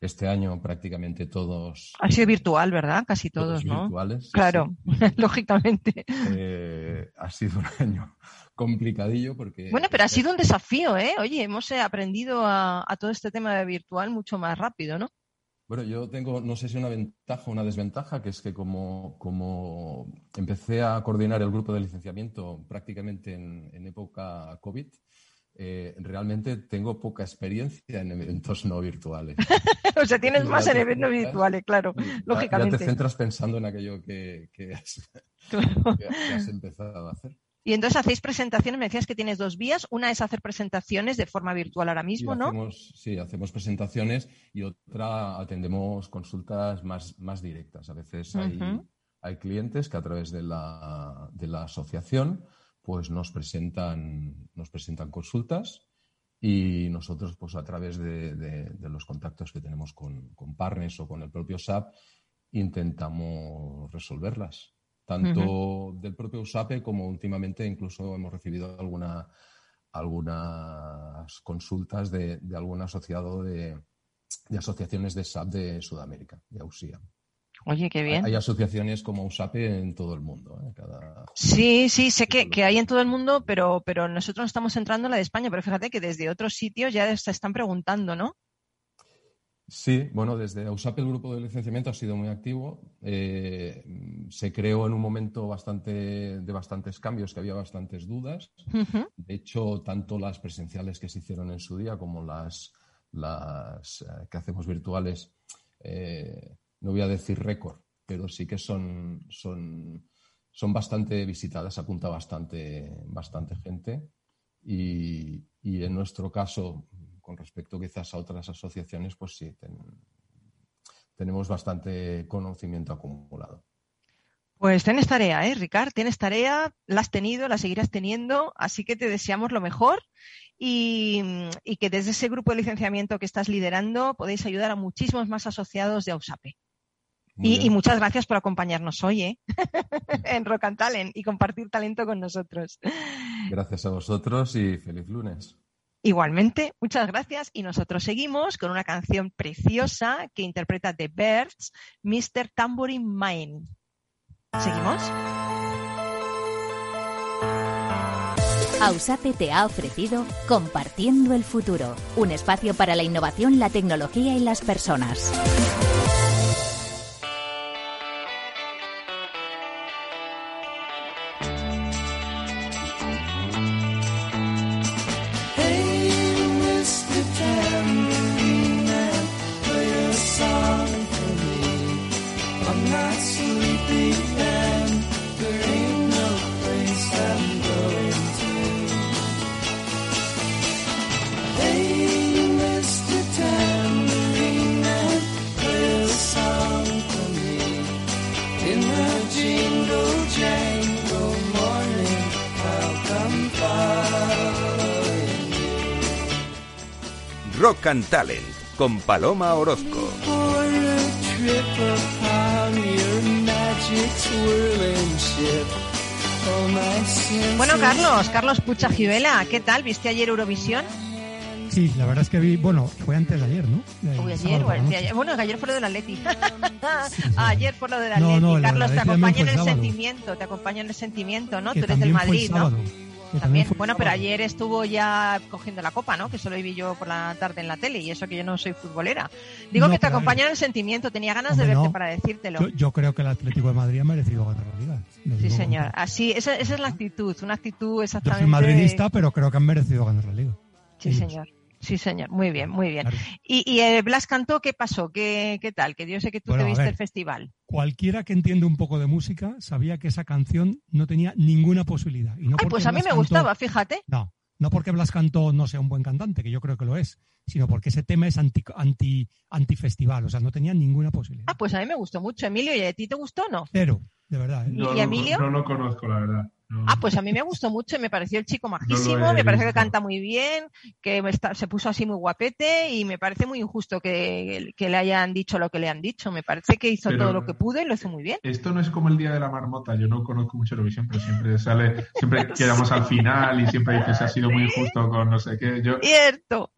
Este año prácticamente todos Ha sido virtual, ¿verdad? Casi todos, Todos ¿no? virtuales, sí, Claro, lógicamente. eh, ha sido un año complicadillo porque Bueno, pero ha sido un desafío, ¿eh? Oye, hemos eh, aprendido a, a todo este tema de virtual mucho más rápido, ¿no? Bueno, yo tengo, no sé si una ventaja o una desventaja, que es que como, como empecé a coordinar el grupo de licenciamiento prácticamente en, en época COVID, eh, realmente tengo poca experiencia en eventos no virtuales. o sea, tienes Ya más en eventos virtuales, claro, Ya- Ya, lógicamente. te centras pensando en aquello que, que has, Claro. que- que has empezado a hacer. Y entonces hacéis presentaciones, me decías que tienes dos vías. Una es hacer presentaciones de forma virtual ahora mismo, ¿no? hacemos, sí, hacemos presentaciones y otra atendemos consultas más, más directas. A veces hay, Ujú. hay clientes que a través de la, de la asociación pues nos presentan, nos presentan consultas y nosotros pues a través de, de- de los contactos que tenemos con, con partners o con el propio SAP intentamos resolverlas. Tanto del propio SAP como últimamente incluso hemos recibido alguna, algunas consultas de, de algún asociado de, de asociaciones de SAP de Sudamérica, de AUSIA. Oye, qué bien. Hay asociaciones como USAPE en todo el mundo. ¿eh? Cada... Sí, sí, sé que, que hay en todo el mundo, pero, pero nosotros no estamos entrando en la de España, pero fíjate que desde otros sitios ya se están preguntando, ¿no? Sí, bueno, desde AUSAP el grupo de licenciamiento ha sido muy activo. Eh, se creó en un momento bastante, de bastantes cambios, que había bastantes dudas. De hecho, tanto las presenciales que se hicieron en su día como las, las eh, que hacemos virtuales, eh, no voy a decir récord, pero sí que son, son, son bastante visitadas, apunta bastante, bastante gente. Y, y en nuestro caso, con respecto quizás a otras asociaciones, pues sí, ten- tenemos bastante conocimiento acumulado. Pues tienes tarea, ¿eh, Ricard? Tienes tarea, la has tenido, la seguirás teniendo, así que te deseamos lo mejor y, y que desde ese grupo de licenciamiento que estás liderando podéis ayudar a muchísimos más asociados de AUSAPE. Y, muchas gracias por acompañarnos hoy ¿eh? en Rock and Talent y compartir talento con nosotros. Gracias a vosotros y feliz lunes. Igualmente, muchas gracias y nosotros seguimos con una canción preciosa que interpreta The Birds, Mr. Tambourine Man. ¿Seguimos? Ausape te ha ofrecido Compartiendo el Futuro, un espacio para la innovación, la tecnología y las personas. Rock and Talent con Paloma Orozco. Bueno, Carlos, Carlos Pucha Givela, ¿qué tal? ¿Viste ayer Eurovisión? Sí, la verdad es que vi, bueno, fue antes de ayer, ¿no? Uy, ayer o el de ayer. Bueno, ayer fue lo del Atleti. ayer fue lo del No, Atleti. no, del Carlos, te acompaña en el sábado. sentimiento, te acompaña en el sentimiento, ¿no? Que Tú eres del Madrid, ¿no? También, bueno, pero ayer estuvo ya cogiendo la copa, ¿no? Que solo vi yo por la tarde en la tele y eso que yo no soy futbolera. Digo No, que te pero a ver. acompaña en el sentimiento, tenía ganas de verte no. para decírtelo. Yo, yo creo que el Atlético de Madrid ha merecido ganar la liga. Sí, señor. Así, esa, esa es la actitud, una actitud Yo exactamente. soy madridista, pero creo que han merecido ganar la liga. Sí, señor. Sí, señor. Muy bien, muy bien. Claro. Y, y eh, Blas cantó, ¿qué pasó? ¿Qué, qué tal? Que yo sé que tú Bueno, te viste ver. el festival. Cualquiera que entiende un poco de música sabía que esa canción no tenía ninguna posibilidad. Y no Ay, porque pues a mí Blas me cantó- gustaba, fíjate. No, no porque Blas Cantó no sea un buen cantante, que yo creo que lo es, sino porque ese tema es anti, anti, antifestival, o sea, no tenía ninguna posibilidad. Ah, pues a mí me gustó mucho. Emilio, ¿y a ti te gustó o no? Cero, de verdad. ¿eh? No, ¿Y lo- Emilio? no lo conozco, la verdad. Ah, pues a mí me gustó mucho y me pareció el chico majísimo, No me parece que canta muy bien, que me está- se puso así muy guapete y me parece muy injusto que, que le hayan dicho lo que le han dicho. Me parece que hizo Pero- todo lo que pudo y lo hizo muy bien. Esto no es como el día de la marmota. Yo no conozco mucho Eurovisión, pero siempre sale, siempre quedamos al final y siempre dices ha sido muy injusto con no sé qué. Yo, Cierto,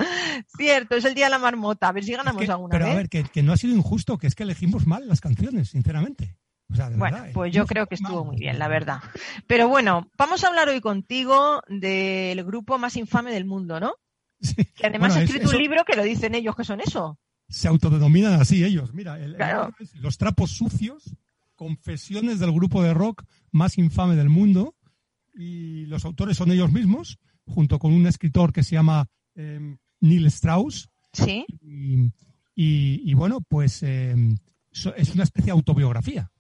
cierto, es el día de la marmota. A ver si Es ganamos que- alguna pero vez. a ver, que, que no ha sido injusto, que es que elegimos mal las canciones, sinceramente. O sea, de Bueno, verdad, pues yo creo que estuvo muy bien, la verdad. Pero bueno, vamos a hablar hoy contigo del grupo más infame del mundo, ¿no? Sí. Que además Bueno, ha es- escrito eso un libro que lo dicen ellos que son eso. Se autodenominan así ellos. Mira, el, el Claro. libro es Los trapos sucios, confesiones del grupo de rock más infame del mundo. Y los autores son ellos mismos, junto con un escritor que se llama eh, Neil Strauss. Sí. Y, y- y bueno, pues eh, so- es una especie de autobiografía.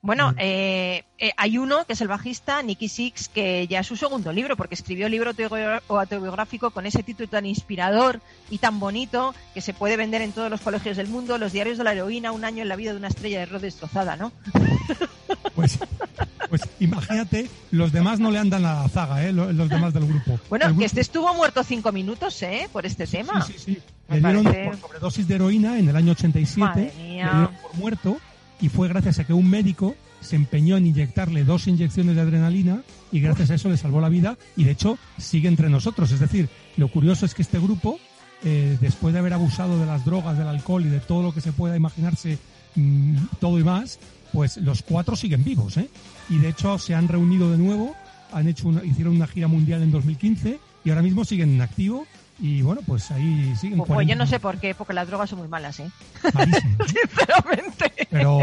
Bueno, eh, eh, hay uno que es el bajista, Nicky Six, que ya es su segundo libro, porque escribió el libro autobio- autobiográfico con ese título tan inspirador y tan bonito que se puede vender en todos los colegios del mundo, Los diarios de la heroína, un año en la vida de una estrella de rock destrozada, ¿no? Pues, pues imagínate, los demás no le andan a la zaga, ¿eh? los, los demás del grupo. Bueno, que este estuvo muerto cinco minutos, ¿eh? Por este tema. Sí, sí, sí. Le dieron parece- por sobredosis de heroína en el año 87, Madre le dieron por muerto y fue gracias a que un médico se empeñó en inyectarle dos inyecciones de adrenalina y gracias a eso le salvó la vida y de hecho sigue entre nosotros. Es decir, lo curioso es que este grupo, eh, después de haber abusado de las drogas, del alcohol y de todo lo que se pueda imaginarse, mm, todo y más, pues los cuatro siguen vivos, ¿eh? Y de hecho se han reunido de nuevo, han hecho una- hicieron una gira mundial en 2015 y ahora mismo siguen en activo y bueno, pues ahí siguen. Pues, pues yo 40 no sé por qué, porque las drogas son muy malas, ¿eh? Sinceramente. Pero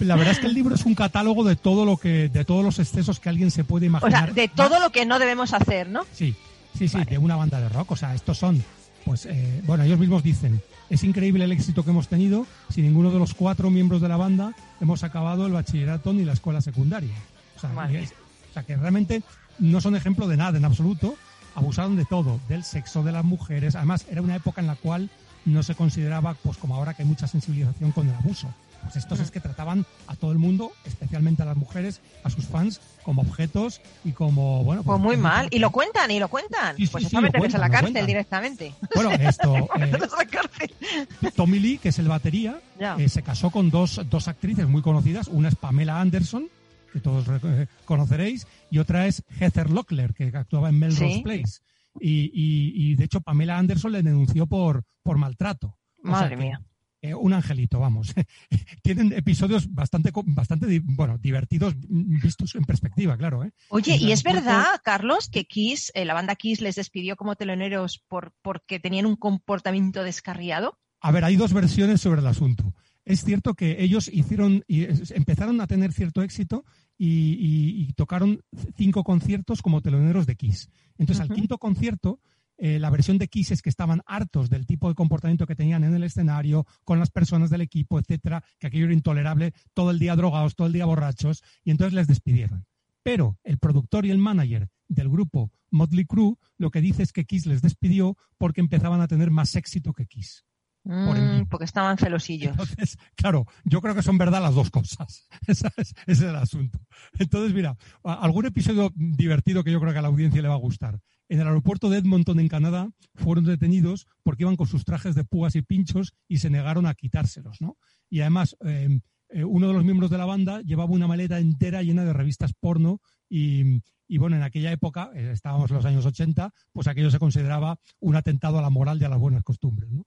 la verdad es que el libro es un catálogo de todo lo que, de todos los excesos que alguien se puede O imaginar. sea, de todo lo que no debemos hacer, ¿no? Sí, sí, sí, Vale. de una banda de rock. O sea, estos son, pues, eh, bueno, ellos mismos dicen, es increíble el éxito que hemos tenido si ninguno de los cuatro miembros de la banda hemos acabado el bachillerato ni la escuela secundaria. O sea, es- o sea, que realmente no son ejemplo de nada en absoluto. Abusaron de todo, del sexo, de las mujeres. Además, era una época en la cual no se consideraba, pues como ahora que hay mucha sensibilización con el abuso. Pues estos es que trataban a todo el mundo, especialmente a las mujeres, a sus fans, como objetos y como, bueno... Pues muy como- mal. Y lo cuentan, y lo cuentan. Sí, sí, pues sí, eso meterles a la cárcel cuentan. directamente. Bueno, esto, eh. Tommy Lee, que es el batería, Ya. eh, se casó con dos, dos actrices muy conocidas. Una es Pamela Anderson, que todos eh, conoceréis, y otra es Heather Locklear, que actuaba en Melrose Sí. Place. Y, y- y, de hecho Pamela Anderson le denunció por, por maltrato. O sea Madre que, mía. eh, un angelito, vamos. Tienen episodios bastante, bastante bueno, divertidos vistos en perspectiva, claro. ¿eh? Oye, ¿y es verdad, Carlos, que Kiss, eh, la banda Kiss les despidió como teloneros por, porque tenían un comportamiento descarriado? A ver, hay dos versiones sobre el asunto. Es cierto que ellos hicieron y empezaron a tener cierto éxito y, y- y tocaron cinco conciertos como teloneros de Kiss. Entonces, al quinto concierto, eh, la versión de Kiss es que estaban hartos del tipo de comportamiento que tenían en el escenario, con las personas del equipo, etcétera, que aquello era intolerable, todo el día drogados, todo el día borrachos, y entonces les despidieron. Pero el productor y el manager del grupo Motley Crue lo que dice es que Kiss les despidió porque empezaban a tener más éxito que Kiss. Mm, porque estaban celosillos. Entonces, claro, yo creo que son verdad las dos cosas. Es- Ese es el asunto. Entonces, mira, algún episodio divertido que yo creo que a la audiencia le va a gustar. En el aeropuerto de Edmonton, en Canadá, fueron detenidos porque iban con sus trajes de púas y pinchos y se negaron a quitárselos, ¿no? Y además, eh, eh, uno de los miembros de la banda llevaba una maleta entera llena de revistas porno y, y, bueno, en aquella época, eh, estábamos en los años 80, pues aquello se consideraba un atentado a la moral y a las buenas costumbres, ¿no?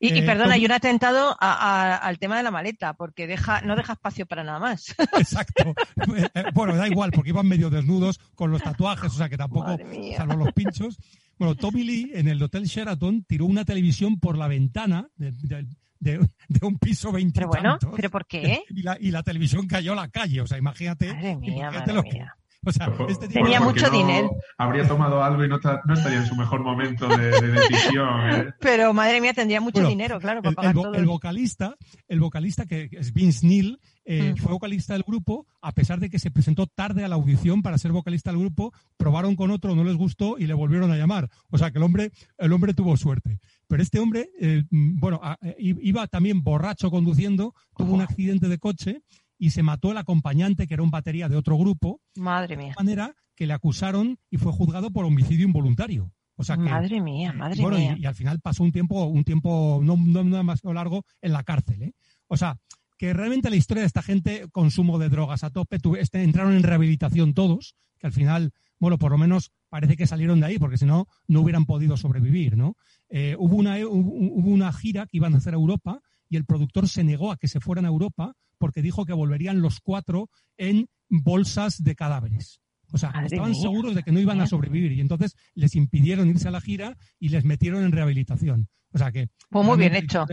Y, y Eh, perdona, hay un atentado a- a- al tema de la maleta, porque deja, no deja espacio para nada más. Exacto. Bueno, da igual, porque iban medio desnudos con los tatuajes, o sea que tampoco, salvo los pinchos. Bueno, Tommy Lee en el Hotel Sheraton tiró una televisión por la ventana de, de- de- de un piso 20 Pero bueno, ¿pero por qué? Y la, y la televisión cayó a la calle, o sea, imagínate. Madre mía, imagínate madre lo que- mía. o sea, Por- este tipo- Tenía mucho no dinero. Habría tomado algo y no, ta- no estaría en su mejor momento de, de decisión. ¿eh? Pero madre mía, tendría mucho Bueno, dinero, claro, para el, pagar el vo- todo. el vocalista, el vocalista que es Vince Neil, eh, Mm. fue vocalista del grupo, a pesar de que se presentó tarde a la audición para ser vocalista del grupo, probaron con otro, no les gustó y le volvieron a llamar. O sea que el hombre, el hombre tuvo suerte. Pero este hombre, eh, mm, bueno, a- iba también borracho conduciendo, tuvo un accidente de coche y se mató el acompañante, que era un batería de otro grupo, Madre de mía. manera que le acusaron y fue juzgado por homicidio involuntario. O sea que, Madre mía, madre bueno, mía. y, y al final pasó un tiempo, un tiempo no, no, no demasiado largo en la cárcel. ¿eh? O sea, que realmente la historia de esta gente, consumo de drogas a tope, tuve- este, entraron en rehabilitación todos, que al final, bueno, por lo menos parece que salieron de ahí, porque si no, no hubieran podido sobrevivir, ¿no? Eh, hubo, una, hubo una gira que iban a hacer a Europa y el productor se negó a que se fueran a Europa porque dijo que volverían los cuatro en bolsas de cadáveres. O sea, Madre estaban mía. seguros de que no iban a sobrevivir y entonces les impidieron irse a la gira y les metieron en rehabilitación. O sea que... Pues muy bien hecho.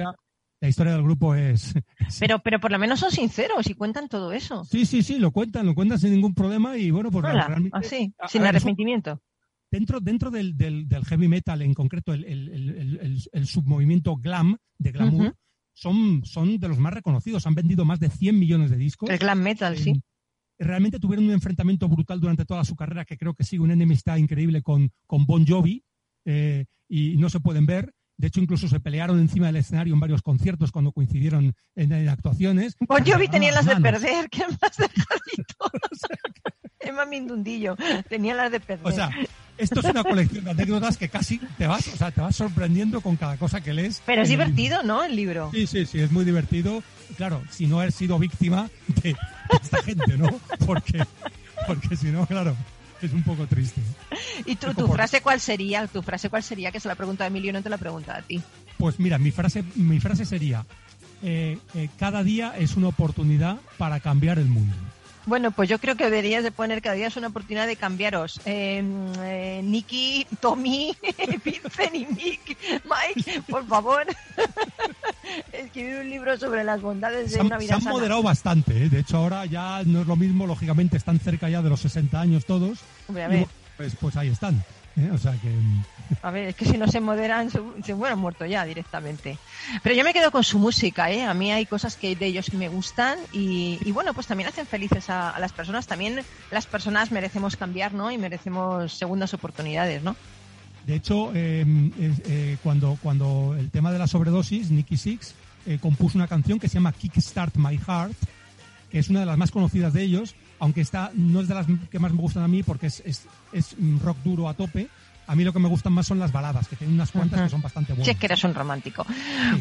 La historia del grupo es... Pero, pero por lo menos son sinceros y cuentan todo eso. Sí, sí, sí, lo cuentan, lo cuentan sin ningún problema y bueno, pues Hola, realmente... así, a- sin a ver, eso- arrepentimiento. dentro, dentro del, del- del heavy metal, en concreto el, el- el- el- el- el submovimiento glam, de glamour. Son, son de los más reconocidos. Han vendido más de 100 millones de discos. El glam metal, sí. Eh, Realmente tuvieron un enfrentamiento brutal durante toda su carrera, que creo que sigue una enemistad increíble con, con Bon Jovi, eh, y no se pueden ver. De hecho, incluso se pelearon encima del escenario en varios conciertos cuando coincidieron en, en actuaciones. Bon Jovi Se tenía las de perder, que más dejadito. Emma Mindundillo, tenía las de perder. O sea, esto es una colección de anécdotas que casi te vas, o sea, te vas sorprendiendo con cada cosa que lees. pero es divertido, ¿no? El libro. Sí, sí, sí, es muy divertido. Claro, si no has sido víctima de esta gente, ¿no? Porque, porque si no, claro, es un poco triste. ¿Y tu, Un tu frase cuál sería? ¿Tu frase cuál sería? Que se la pregunta a Emilio, no te la pregunta a ti. Pues mira, mi frase, mi frase sería, eh, eh, cada día es una oportunidad para cambiar el mundo. Bueno, pues yo creo que deberías de poner cada día es una oportunidad de cambiaros. Eh, eh, Nicky, Tommy, Vincent y Mick, Mike, por favor, escribir un libro sobre las bondades Se de han, una se vida han sana. moderado bastante, ¿eh? de hecho ahora ya no es lo mismo, lógicamente están cerca ya de los 60 años todos. Hombre, a ver, pues, pues ahí están. ¿Eh? O sea que... a ver, es que si no se moderan, se, hubieran muerto ya directamente. Pero yo me quedo con su música, ¿eh? A mí hay cosas que de ellos que me gustan y, y bueno, pues también hacen felices a, a las personas. También las personas merecemos cambiar, ¿no? Y merecemos segundas oportunidades, ¿no? De hecho, eh, es- eh, cuando, cuando el tema de la sobredosis, Nicky Six eh, compuso una canción que se llama Kickstart My Heart, que es una de las más conocidas de ellos, aunque esta no es de las que más me gustan a mí porque es, es, es, rock duro a tope. A mí lo que me gustan más son las baladas, que tienen unas cuantas que son bastante Si es buenas. que eres un romántico.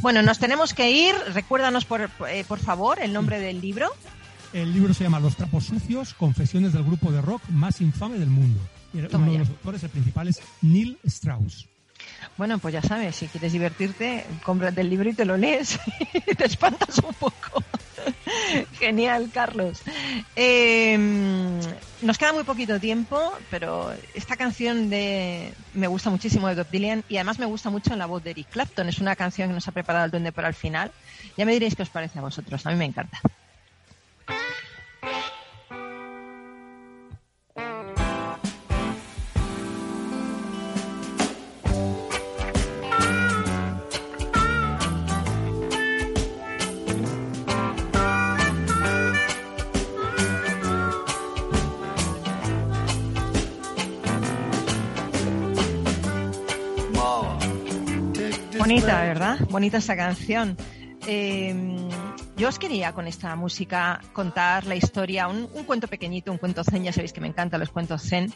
Bueno, nos tenemos que ir. Recuérdanos, por, eh, por favor, el nombre del libro. El libro se llama Los trapos sucios, confesiones del grupo de rock más infame del mundo. Toma uno de los autores, el principal, es Neil Strauss. Bueno, pues ya sabes, si quieres divertirte, cómprate el libro y te lo lees y te espantas un poco. Genial, Carlos. Eh, nos queda muy poquito tiempo, pero esta canción de me gusta muchísimo de Bob Dylan y además me gusta mucho en la voz de Eric Clapton. Es una canción que nos ha preparado el Duende para el final. Ya me diréis qué os parece a vosotros. A mí me encanta. Bonita, ¿verdad? Bonita esa canción. Eh, Yo os quería con esta música contar la historia, un, cuento pequeñito, un cuento zen, ya sabéis que me encantan los cuentos zen.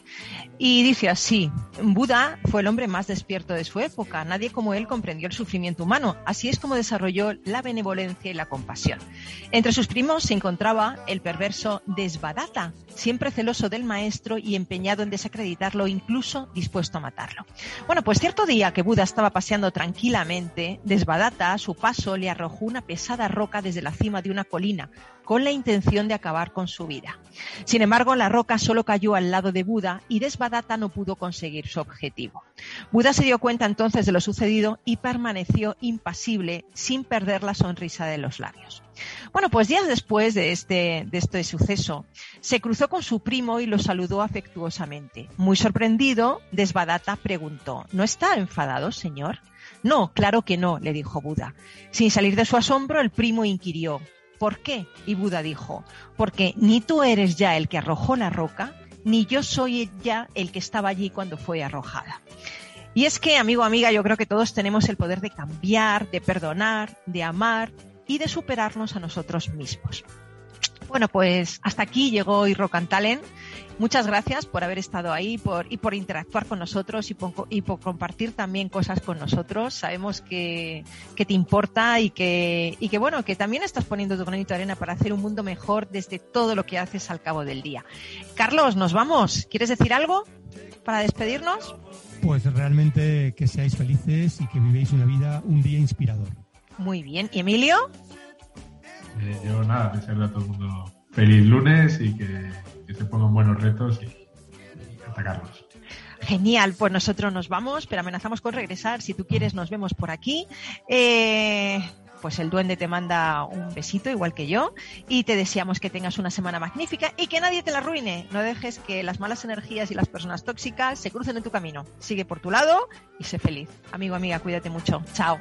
Y dice así, Buda fue el hombre más despierto de su época, nadie como él comprendió el sufrimiento humano, así es como desarrolló la benevolencia y la compasión. Entre sus primos se encontraba el perverso Desvadata, siempre celoso del maestro y empeñado en desacreditarlo, incluso dispuesto a matarlo. Bueno, pues cierto día que Buda estaba paseando tranquilamente, Desvadata a su paso le arrojó una pesada roca desde la cima de una colina, con la intención de acabar con su vida. Sin embargo, la roca solo cayó al lado de Buda y Desvadata no pudo conseguir su objetivo. Buda se dio cuenta entonces de lo sucedido y permaneció impasible sin perder la sonrisa de los labios. Bueno, pues días después de este, de este suceso, se cruzó con su primo y lo saludó afectuosamente. Muy sorprendido, Desvadata preguntó, ¿no está enfadado, señor? No, claro que no, le dijo Buda. Sin salir de su asombro, el primo inquirió, ¿por qué? Y Buda dijo, porque ni tú eres ya el que arrojó la roca, ni yo soy ya el que estaba allí cuando fue arrojada. Y es que, amigo, amiga, yo creo que todos tenemos el poder de cambiar, de perdonar, de amar y de superarnos a nosotros mismos. Bueno, pues hasta aquí llegó hoy Rock. Muchas gracias por haber estado ahí por, y por interactuar con nosotros y por, y por compartir también cosas con nosotros. Sabemos que, que te importa y que, y que, bueno, que también estás poniendo tu granito de arena para hacer un mundo mejor desde todo lo que haces al cabo del día. Carlos, nos vamos. ¿Quieres decir algo para despedirnos? Pues realmente que seáis felices y que vivéis una vida, un día inspirador. Muy bien. ¿Y Emilio? Eh, yo nada, desearle a todo el mundo feliz lunes y que, que se pongan buenos retos y, atacarlos. Genial, pues nosotros nos vamos, pero amenazamos con regresar. Si tú quieres, nos vemos por aquí. Eh, pues el duende te manda un besito, igual que yo, y te deseamos que tengas una semana magnífica y que nadie te la arruine. No dejes que las malas energías y las personas tóxicas se crucen en tu camino. Sigue por tu lado y sé feliz. Amigo, amiga, cuídate mucho. Chao.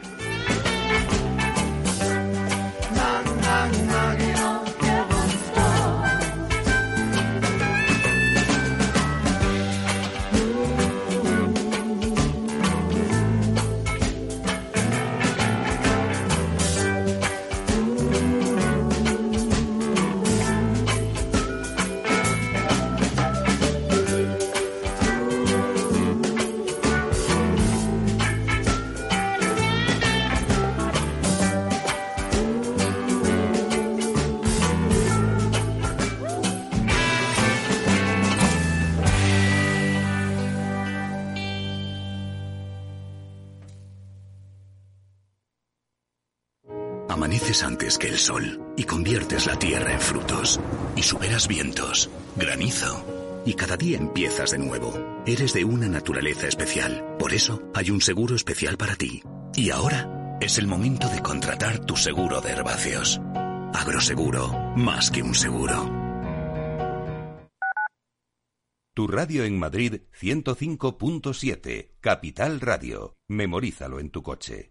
Vientos, granizo. Y cada día empiezas de nuevo. Eres de una naturaleza especial. Por eso hay un seguro especial para ti. Y ahora es el momento de contratar tu seguro de herbáceos. Agroseguro, más que un seguro. Tu radio en Madrid 105.7, Capital Radio. Memorízalo en tu coche.